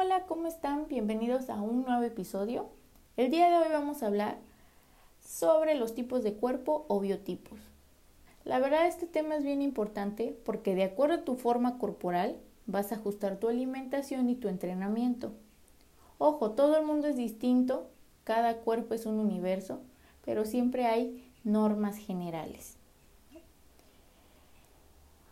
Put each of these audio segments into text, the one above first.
Hola, ¿cómo están? Bienvenidos a un nuevo episodio. El día de hoy vamos a hablar sobre los tipos de cuerpo o biotipos. La verdad este tema es bien importante porque de acuerdo a tu forma corporal vas a ajustar tu alimentación y tu entrenamiento. Ojo, todo el mundo es distinto, cada cuerpo es un universo, pero siempre hay normas generales.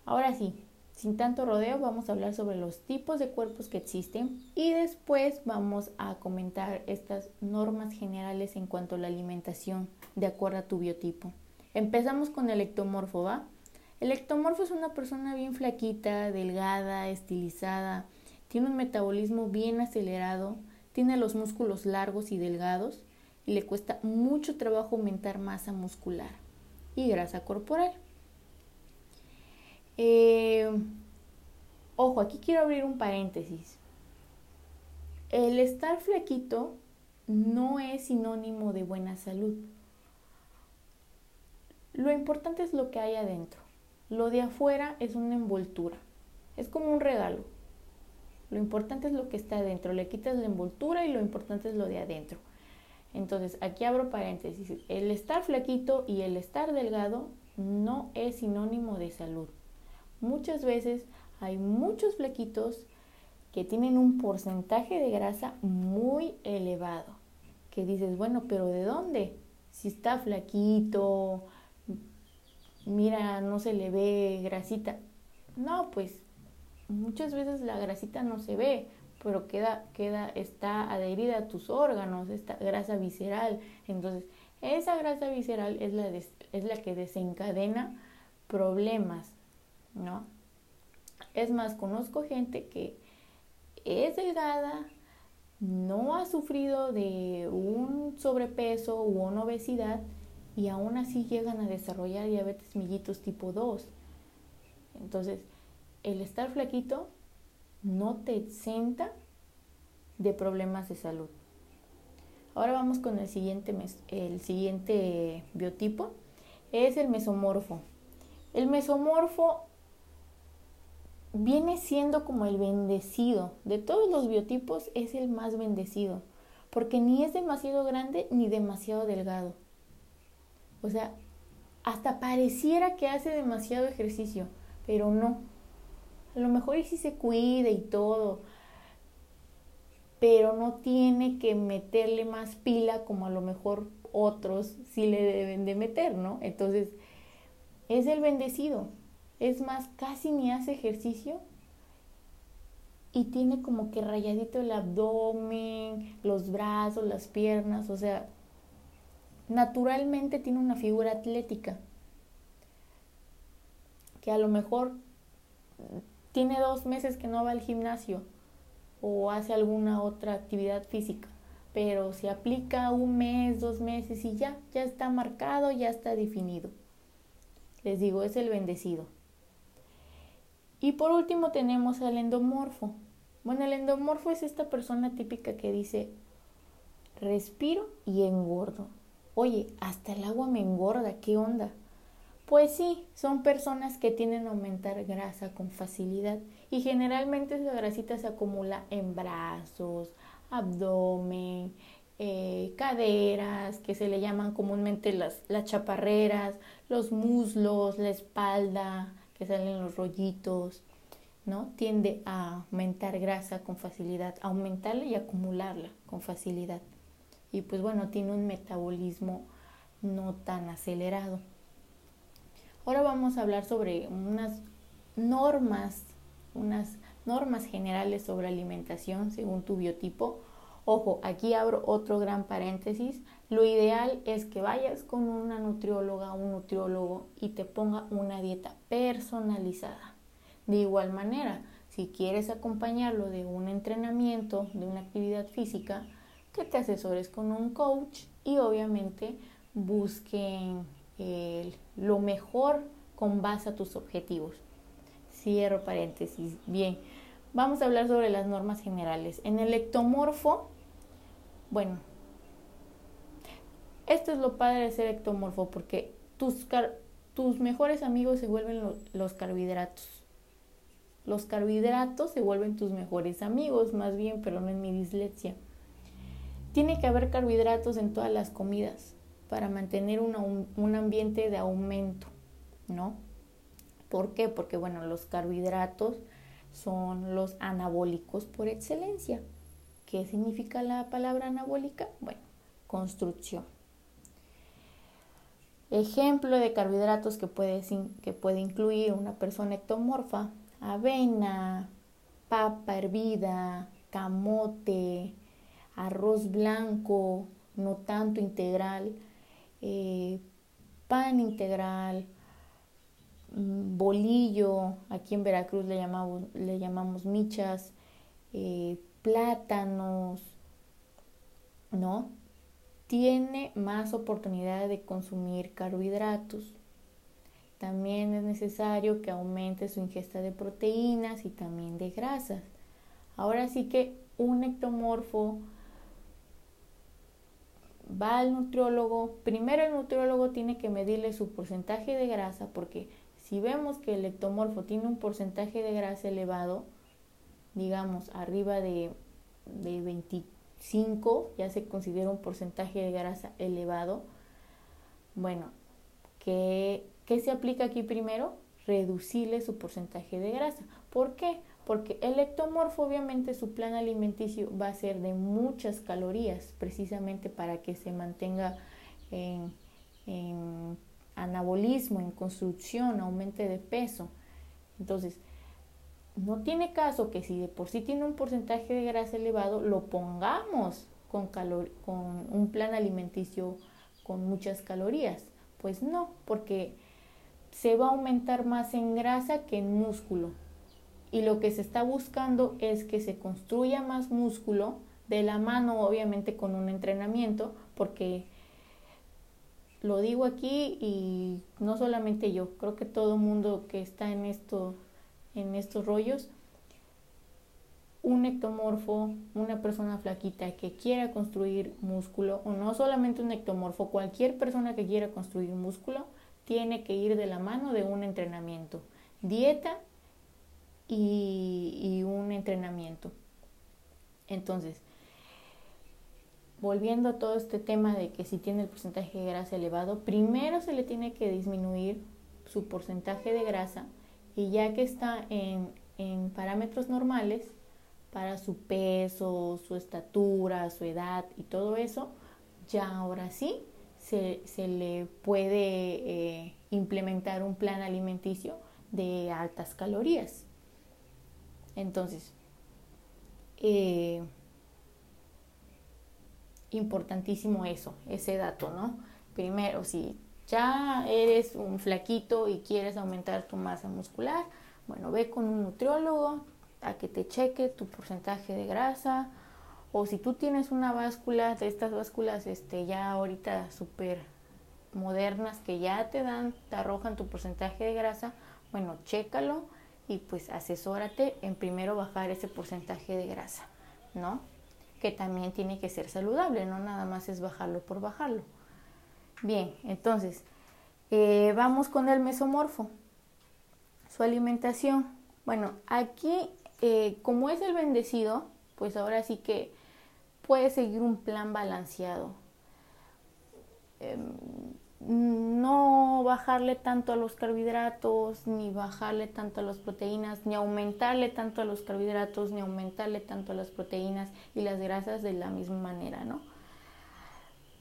Ahora sí, sin tanto rodeo, vamos a hablar sobre los tipos de cuerpos que existen y después vamos a comentar estas normas generales en cuanto a la alimentación de acuerdo a tu biotipo. Empezamos con el ectomorfo, ¿va? El ectomorfo es una persona bien flaquita, delgada, estilizada, tiene un metabolismo bien acelerado, tiene los músculos largos y delgados y le cuesta mucho trabajo aumentar masa muscular y grasa corporal. Eh, ojo, aquí quiero abrir un paréntesis. El estar flaquito no es sinónimo de buena salud. Lo importante es lo que hay adentro. Lo de afuera es una envoltura. Es como un regalo. Lo importante es lo que está adentro. Le quitas la envoltura y lo importante es lo de adentro. Entonces, aquí abro paréntesis. El estar flaquito y el estar delgado no es sinónimo de salud. Muchas veces hay muchos flequitos que tienen un porcentaje de grasa muy elevado. Que dices, bueno, pero ¿de dónde? Si está flaquito, mira, no se le ve grasita. No, pues muchas veces la grasita no se ve, pero queda, queda, está adherida a tus órganos, esta grasa visceral. Entonces, esa grasa visceral es la, es la que desencadena problemas ¿no? Es más, conozco gente que es delgada, no ha sufrido de un sobrepeso u una obesidad y aún así llegan a desarrollar diabetes mellitus tipo 2. Entonces, el estar flaquito no te exenta de problemas de salud. Ahora vamos con el siguiente, el siguiente biotipo, es el mesomorfo. El mesomorfo viene siendo como el bendecido. De todos los biotipos es el más bendecido, porque ni es demasiado grande ni demasiado delgado. O sea, hasta pareciera que hace demasiado ejercicio, pero no. A lo mejor y si se cuida y todo, pero no tiene que meterle más pila como a lo mejor otros sí le deben de meter, ¿no? Entonces, es el bendecido. Es más, casi ni hace ejercicio y tiene como que rayadito el abdomen, los brazos, las piernas, o sea, naturalmente tiene una figura atlética que a lo mejor tiene dos meses que no va al gimnasio o hace alguna otra actividad física, pero se aplica un mes, dos meses y ya, ya está marcado, ya está definido. Les digo, es el bendecido. Y por último tenemos al endomorfo. Bueno, el endomorfo es esta persona típica que dice, respiro y engordo. Oye, hasta el agua me engorda, ¿qué onda? Pues sí, son personas que tienen a aumentar grasa con facilidad y generalmente esa grasita se acumula en brazos, abdomen, eh, caderas, que se le llaman comúnmente las, las chaparreras, los muslos, la espalda, que salen los rollitos, ¿no? Tiende a aumentar grasa con facilidad, aumentarla y acumularla con facilidad. Y pues bueno, tiene un metabolismo no tan acelerado. Ahora vamos a hablar sobre unas normas, unas normas generales sobre alimentación según tu biotipo. Ojo, aquí abro otro gran paréntesis. Lo ideal es que vayas con una nutrióloga o un nutriólogo y te ponga una dieta personalizada. De igual manera, si quieres acompañarlo de un entrenamiento, de una actividad física, que te asesores con un coach y obviamente busquen lo mejor con base a tus objetivos. Cierro paréntesis. Bien, vamos a hablar sobre las normas generales. En el ectomorfo, bueno, esto es lo padre de ser ectomorfo porque tus, tus mejores amigos se vuelven los carbohidratos. Los carbohidratos se vuelven tus mejores amigos, más bien, pero no en mi dislexia. Tiene que haber carbohidratos en todas las comidas para mantener un ambiente de aumento, ¿no? ¿Por qué? Porque, bueno, los carbohidratos son los anabólicos por excelencia. ¿Qué significa la palabra anabólica? Bueno, construcción. Ejemplo de carbohidratos que puede, que puede incluir una persona ectomorfa, avena, papa hervida, camote, arroz blanco, no tanto integral, eh, pan integral, mm, bolillo, aquí en Veracruz le llamamos, le llamamos michas, eh, plátanos, ¿no? Tiene más oportunidad de consumir carbohidratos. También es necesario que aumente su ingesta de proteínas y también de grasas. Ahora sí que un ectomorfo va al nutriólogo. Primero el nutriólogo tiene que medirle su porcentaje de grasa porque si vemos que el ectomorfo tiene un porcentaje de grasa elevado, digamos arriba de, de 24, 5 ya se considera un porcentaje de grasa elevado. Bueno, ¿qué, se aplica aquí primero? Reducirle su porcentaje de grasa. ¿Por qué? Porque el ectomorfo obviamente su plan alimenticio va a ser de muchas calorías, precisamente para que se mantenga en, en anabolismo, en construcción, aumente de peso. Entonces, no tiene caso que si de por sí tiene un porcentaje de grasa elevado, lo pongamos con, con un plan alimenticio con muchas calorías. Pues no, porque se va a aumentar más en grasa que en músculo. Y lo que se está buscando es que se construya más músculo de la mano, obviamente con un entrenamiento, porque lo digo aquí y no solamente yo, creo que todo mundo que está en esto en estos rollos, un ectomorfo, una persona flaquita que quiera construir músculo, o no solamente un ectomorfo, cualquier persona que quiera construir músculo, tiene que ir de la mano de un entrenamiento, dieta y, y un entrenamiento. Entonces, volviendo a todo este tema de que si tiene el porcentaje de grasa elevado, primero se le tiene que disminuir su porcentaje de grasa y ya que está en, parámetros normales para su peso, su estatura, su edad y todo eso, ya ahora sí se, le puede eh, implementar un plan alimenticio de altas calorías. Entonces, eh, importantísimo eso, ese dato, ¿no? Primero, si ya eres un flaquito y quieres aumentar tu masa muscular, bueno, ve con un nutriólogo a que te cheque tu porcentaje de grasa o si tú tienes una báscula de estas básculas este ya ahorita súper modernas que ya te dan, te arrojan tu porcentaje de grasa, bueno, chécalo y pues asesórate en primero bajar ese porcentaje de grasa, ¿no? Que también tiene que ser saludable, no nada más es bajarlo por bajarlo. Bien, entonces, eh, vamos con el mesomorfo. Su alimentación. Bueno, aquí, eh, como es el bendecido, pues ahora sí que puede seguir un plan balanceado. Em, no bajarle tanto a los carbohidratos, ni bajarle tanto a las proteínas, ni aumentarle tanto a los carbohidratos, ni aumentarle tanto a las proteínas y las grasas de la misma manera, ¿no?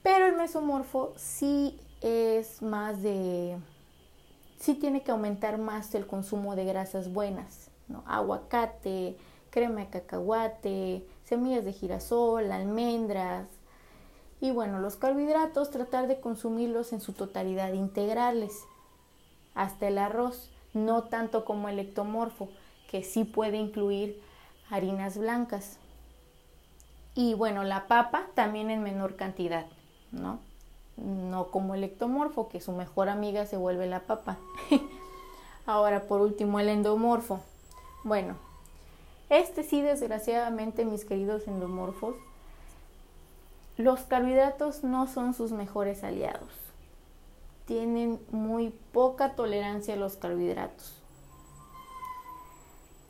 Pero el mesomorfo sí es más de, sí tiene que aumentar más el consumo de grasas buenas, ¿no? Aguacate, crema de cacahuate, semillas de girasol, almendras. Y bueno, los carbohidratos tratar de consumirlos en su totalidad, integrales, hasta el arroz, no tanto como el ectomorfo, que sí puede incluir harinas blancas. Y bueno, la papa también en menor cantidad. ¿No? No como el ectomorfo, que su mejor amiga se vuelve la papa. Ahora, por último, el endomorfo. Bueno, este sí, desgraciadamente, mis queridos endomorfos, los carbohidratos no son sus mejores aliados. Tienen muy poca tolerancia a los carbohidratos.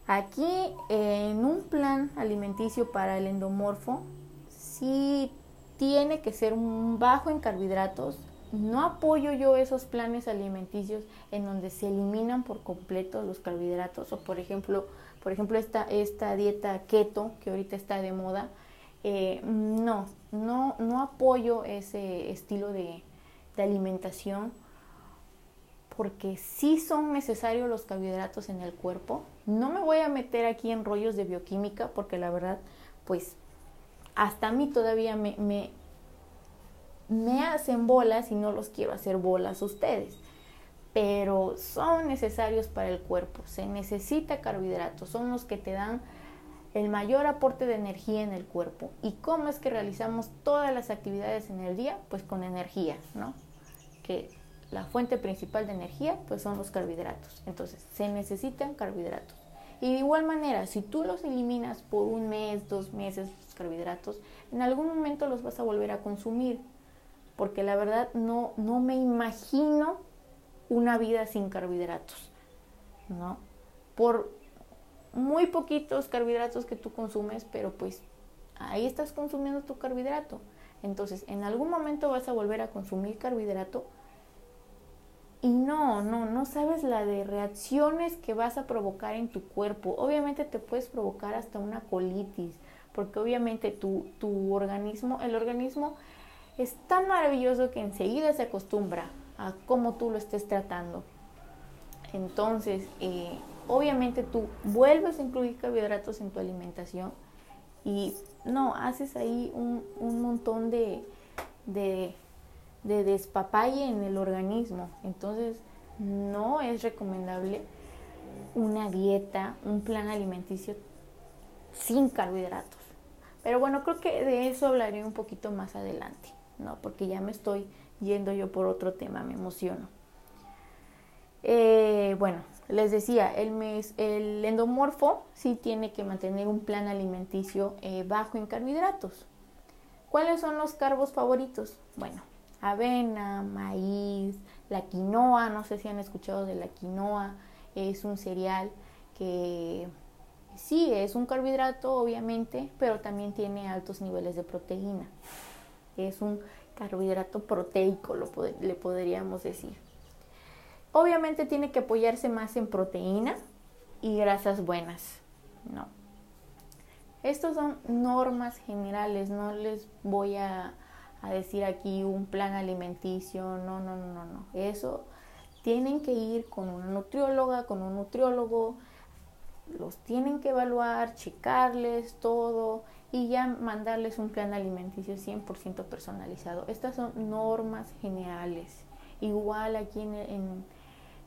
Aquí en un plan alimenticio para el endomorfo, sí tiene que ser un bajo en carbohidratos. No apoyo yo esos planes alimenticios en donde se eliminan por completo los carbohidratos o por ejemplo, por ejemplo esta, esta dieta keto que ahorita está de moda. Eh, no, no, no apoyo ese estilo de, de alimentación porque sí son necesarios los carbohidratos en el cuerpo. No me voy a meter aquí en rollos de bioquímica porque la verdad, pues hasta a mí todavía me, me, me hacen bolas y no los quiero hacer bolas ustedes. Pero son necesarios para el cuerpo. Se necesita carbohidratos. Son los que te dan el mayor aporte de energía en el cuerpo. ¿Y cómo es que realizamos todas las actividades en el día? Pues con energía, ¿no? Que la fuente principal de energía pues son los carbohidratos. Entonces, se necesitan carbohidratos. Y de igual manera, si tú los eliminas por un mes, dos meses, los carbohidratos, en algún momento los vas a volver a consumir. Porque la verdad no, no me imagino una vida sin carbohidratos. ¿No? Por muy poquitos carbohidratos que tú consumes, pero pues ahí estás consumiendo tu carbohidrato. Entonces, en algún momento vas a volver a consumir carbohidrato y no, no, no sabes la de reacciones que vas a provocar en tu cuerpo. Obviamente te puedes provocar hasta una colitis, porque obviamente tu, tu organismo, el organismo es tan maravilloso que enseguida se acostumbra a cómo tú lo estés tratando. Entonces, eh, obviamente tú vuelves a incluir carbohidratos en tu alimentación y no, haces ahí un, un montón de, de de despapalle en el organismo. Entonces, no es recomendable una dieta, un plan alimenticio sin carbohidratos. Pero bueno, creo que de eso hablaré un poquito más adelante, ¿no? Porque ya me estoy yendo yo por otro tema, me emociono. Eh, bueno, les decía, el, mes, el endomorfo sí tiene que mantener un plan alimenticio eh, bajo en carbohidratos. ¿Cuáles son los carbos favoritos? Bueno, avena, maíz, la quinoa, no sé si han escuchado de la quinoa, es un cereal que sí es un carbohidrato obviamente, pero también tiene altos niveles de proteína. Es un carbohidrato proteico, lo le podríamos decir. Obviamente tiene que apoyarse más en proteína y grasas buenas, ¿no? Estos son normas generales, no les voy a a decir aquí un plan alimenticio, no, no, no, no, no. Eso tienen que ir con una nutrióloga, con un nutriólogo, los tienen que evaluar, checarles todo y ya mandarles un plan alimenticio 100% personalizado. Estas son normas generales. Igual aquí en,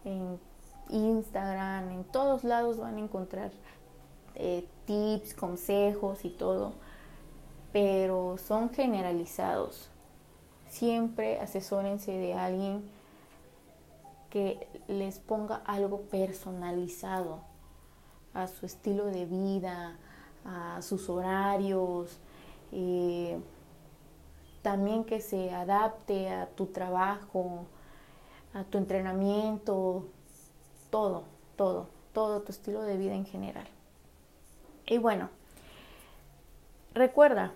en, Instagram, en todos lados van a encontrar eh, tips, consejos y todo pero son generalizados. Siempre asesórense de alguien que les ponga algo personalizado a su estilo de vida, a sus horarios, eh, también que se adapte a tu trabajo, a tu entrenamiento, todo, todo, todo tu estilo de vida en general. Y bueno, Recuerda,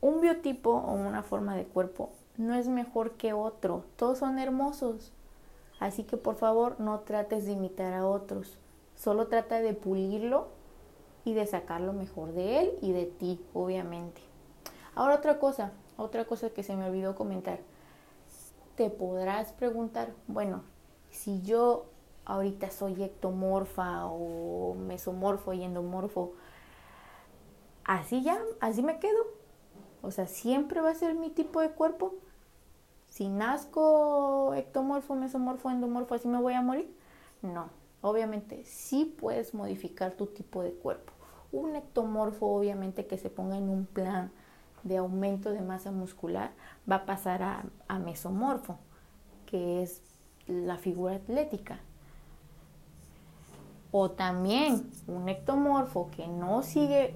un biotipo o una forma de cuerpo no es mejor que otro, todos son hermosos. Así que por favor no trates de imitar a otros, solo trata de pulirlo y de sacar lo mejor de él y de ti, obviamente. Ahora otra cosa, otra cosa que se me olvidó comentar. Te podrás preguntar, bueno, si yo ahorita soy ectomorfa o mesomorfo y endomorfo, así ya, así me quedo. O sea, siempre va a ser mi tipo de cuerpo. Si nazco ectomorfo, mesomorfo, endomorfo, así me voy a morir. No, obviamente sí puedes modificar tu tipo de cuerpo. Un ectomorfo, obviamente, que se ponga en un plan de aumento de masa muscular, va a pasar a, a mesomorfo, que es la figura atlética. O también un ectomorfo que no sigue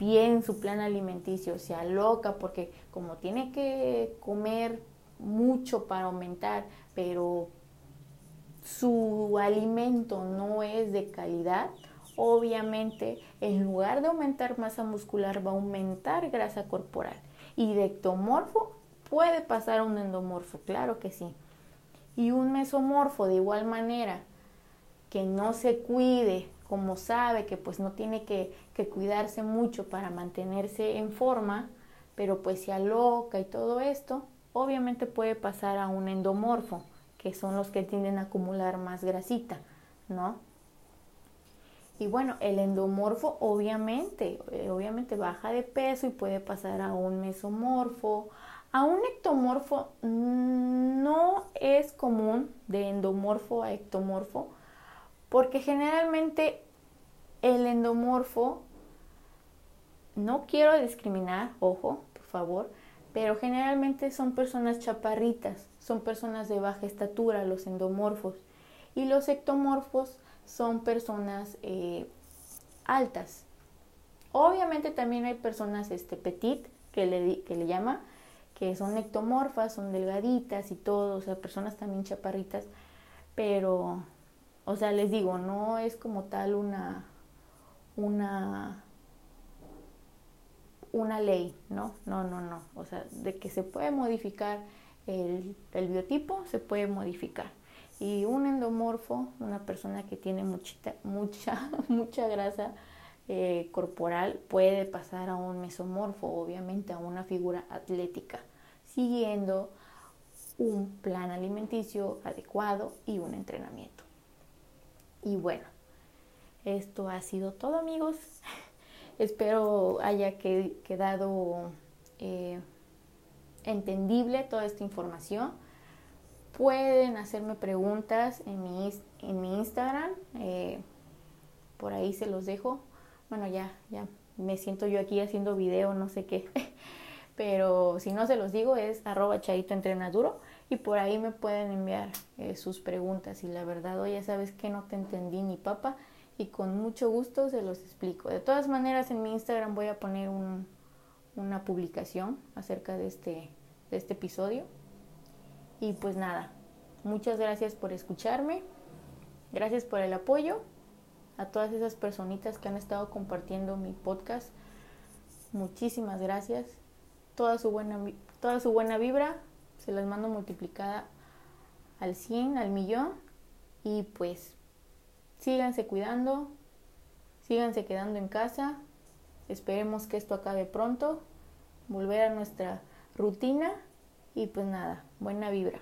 bien su plan alimenticio, se aloca porque como tiene que comer mucho para aumentar, pero su alimento no es de calidad, obviamente en lugar de aumentar masa muscular va a aumentar grasa corporal. Y de ectomorfo puede pasar a un endomorfo, claro que sí. Y un mesomorfo de igual manera que no se cuide, como sabe que pues no tiene que, que cuidarse mucho para mantenerse en forma, pero pues se aloca y todo esto, obviamente puede pasar a un endomorfo, que son los que tienden a acumular más grasita, ¿no? Y bueno, el endomorfo obviamente, eh, obviamente baja de peso y puede pasar a un mesomorfo. A un ectomorfo no es común de endomorfo a ectomorfo, porque generalmente el endomorfo, no quiero discriminar, ojo, por favor, pero generalmente son personas chaparritas, son personas de baja estatura, los endomorfos. Y los ectomorfos son personas eh, altas. Obviamente también hay personas este, petit, que le, que le llama, que son ectomorfas, son delgaditas y todo, o sea, personas también chaparritas, pero, o sea, les digo, no es como tal una, una, una ley, ¿no? No, no, no, o sea, de que se puede modificar el, el biotipo, se puede modificar. Y un endomorfo, una persona que tiene muchita, mucha, mucha grasa eh, corporal, puede pasar a un mesomorfo, obviamente a una figura atlética, siguiendo un plan alimenticio adecuado y un entrenamiento. Y bueno, esto ha sido todo amigos. Espero haya quedado eh, entendible toda esta información Pueden hacerme preguntas en mi, en mi Instagram. Eh, por ahí se los dejo. Bueno, ya, ya me siento yo aquí haciendo video, no sé qué. Pero si no se los digo es arroba chaito entrenaduro y por ahí me pueden enviar eh, sus preguntas. Y la verdad, ya sabes que no te entendí ni papa y con mucho gusto se los explico. De todas maneras, en mi Instagram voy a poner un, una publicación acerca de este, de este episodio y pues nada, muchas gracias por escucharme, gracias por el apoyo a todas esas personitas que han estado compartiendo mi podcast. Muchísimas gracias. Toda su buena, toda su buena vibra se las mando multiplicada al 100, al millón. Y pues síganse cuidando, síganse quedando en casa. Esperemos que esto acabe pronto, volver a nuestra rutina y pues nada, buena vibra.